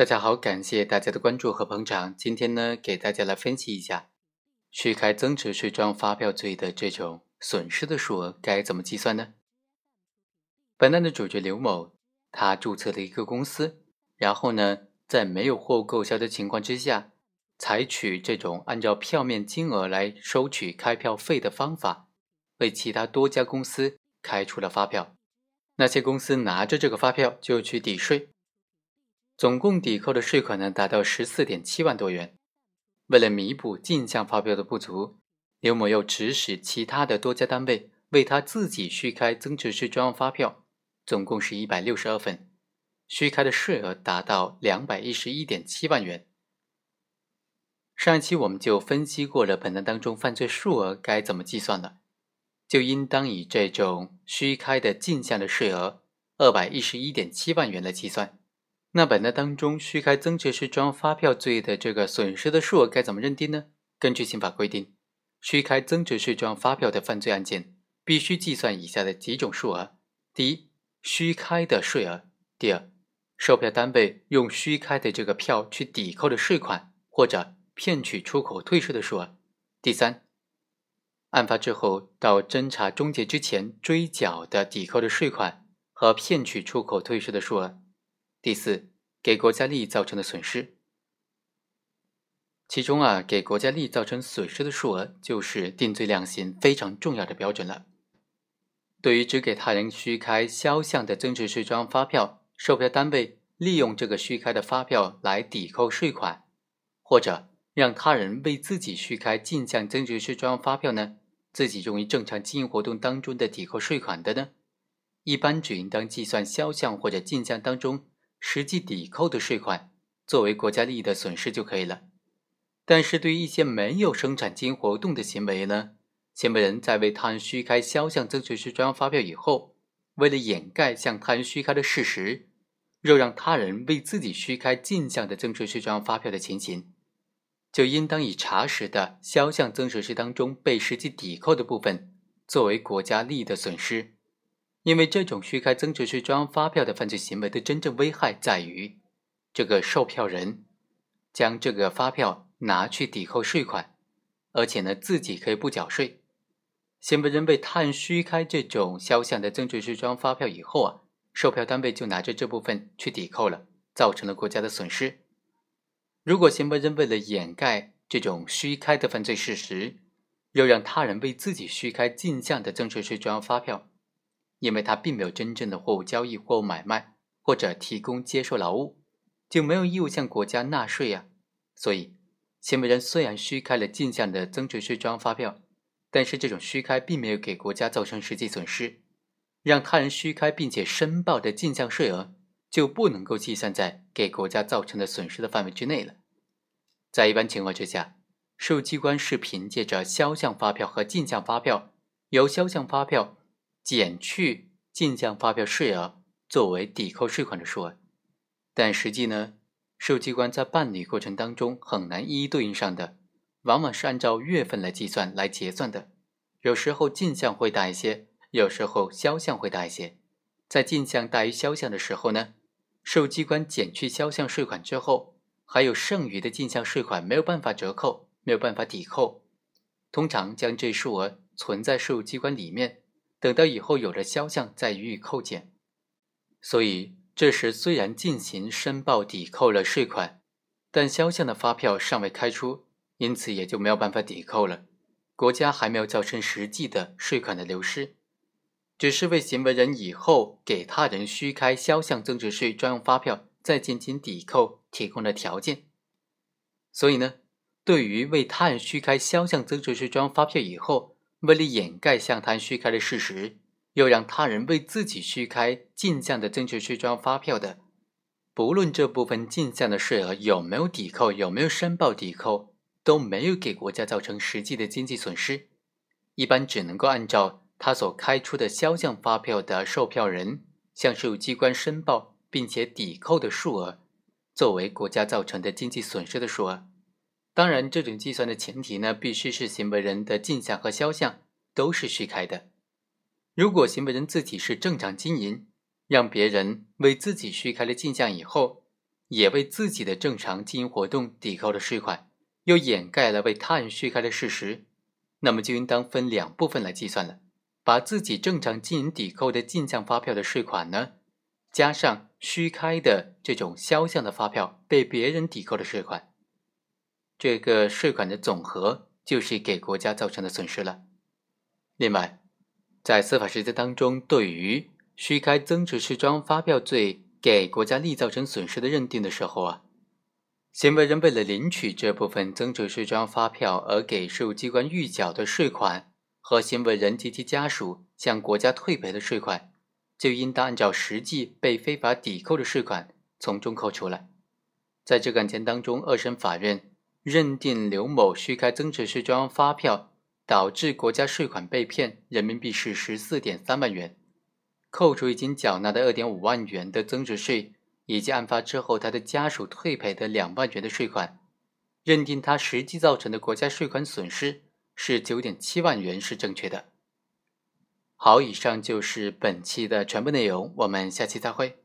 大家好，感谢大家的关注和捧场。今天呢，给大家来分析一下虚开增值税专用发票罪的这种损失的数额该怎么计算呢？本案的主角刘某，他注册了一个公司，然后呢，在没有货物购销的情况之下，采取这种按照票面金额来收取开票费的方法，为其他多家公司开出了发票。那些公司拿着这个发票就去抵税。总共抵扣的税款呢，达到十四点七万多元。为了弥补进项发票的不足，刘某又指使其他的多家单位为他自己虚开增值税专用发票，总共是一百六十二份，虚开的税额达到两百一十一点七万元。上一期我们就分析过了，本案当中犯罪数额该怎么计算了，就应当以这种虚开的进项的税额二百一十一点七万元来计算。那本案当中，虚开增值税专用发票罪的这个损失的数额该怎么认定呢？根据刑法规定，虚开增值税专用发票的犯罪案件，必须计算以下的几种数额：第一，虚开的税额；第二，售票单位用虚开的这个票去抵扣的税款或者骗取出口退税的数额；第三，案发之后到侦查终结之前追缴的抵扣的税款和骗取出口退税的数额。第四，给国家利益造成的损失，其中啊，给国家利益造成损失的数额，就是定罪量刑非常重要的标准了。对于只给他人虚开销项的增值税专用发票，售票单位利用这个虚开的发票来抵扣税款，或者让他人为自己虚开进项增值税专用发票呢，自己用于正常经营活动当中的抵扣税款的呢，一般只应当计算销项或者进项当中。实际抵扣的税款作为国家利益的损失就可以了。但是对于一些没有生产经营活动的行为呢，行为人在为他人虚开销项增值税专用发票以后，为了掩盖向他人虚开的事实，又让他人为自己虚开进项的增值税专用发票的情形，就应当以查实的销项增值税当中被实际抵扣的部分作为国家利益的损失。因为这种虚开增值税专用发票的犯罪行为的真正危害在于，这个售票人将这个发票拿去抵扣税款，而且呢自己可以不缴税。行为人为他人虚开这种销项的增值税专用发票以后啊，售票单位就拿着这部分去抵扣了，造成了国家的损失。如果行为人为了掩盖这种虚开的犯罪事实，又让他人为自己虚开进项的增值税专用发票。因为他并没有真正的货物交易、货物买卖或者提供接受劳务，就没有义务向国家纳税呀。所以，行为人虽然虚开了进项的增值税专用发票，但是这种虚开并没有给国家造成实际损失，让他人虚开并且申报的进项税额就不能够计算在给国家造成的损失的范围之内了。在一般情况之下，税务机关是凭借着销项发票和进项发票，由销项发票。减去进项发票税额作为抵扣税款的数额，但实际呢，税务机关在办理过程当中很难一一对应上的，往往是按照月份来计算来结算的。有时候进项会大一些，有时候销项会大一些。在进项大于销项的时候呢，税务机关减去销项税款之后，还有剩余的进项税款没有办法折扣，没有办法抵扣，通常将这数额存在税务机关里面。等到以后有了销项再予以扣减，所以这时虽然进行申报抵扣了税款，但销项的发票尚未开出，因此也就没有办法抵扣了。国家还没有造成实际的税款的流失，只是为行为人以后给他人虚开销项增值税专用发票再进行抵扣提供了条件。所以呢，对于为他人虚开销项增值税专用发票以后，为了掩盖向他虚开的事实，又让他人为自己虚开进项的增值税专用发票的，不论这部分进项的税额有没有抵扣，有没有申报抵扣，都没有给国家造成实际的经济损失，一般只能够按照他所开出的销项发票的售票人向税务机关申报并且抵扣的数额，作为国家造成的经济损失的数额。当然，这种计算的前提呢，必须是行为人的进项和销项都是虚开的。如果行为人自己是正常经营，让别人为自己虚开了进项以后，也为自己的正常经营活动抵扣了税款，又掩盖了为他人虚开的事实，那么就应当分两部分来计算了。把自己正常经营抵扣的进项发票的税款呢，加上虚开的这种销项的发票被别人抵扣的税款，这个税款的总和就是给国家造成的损失了。另外，在司法实践当中，对于虚开增值税专用发票罪给国家利造成损失的认定的时候啊，行为人为了领取这部分增值税专用发票而给税务机关预缴的税款。和行为人及其家属向国家退赔的税款，就应当按照实际被非法抵扣的税款从中扣除了。在这个案件当中，二审法院认定刘某虚开增值税专用发票，导致国家税款被骗，人民币是十四点三万元，扣除已经缴纳的二点五万元的增值税，以及案发之后他的家属退赔的两万元的税款，认定他实际造成的国家税款损失。是九点七万元是正确的。好，以上就是本期的全部内容，我们下期再会。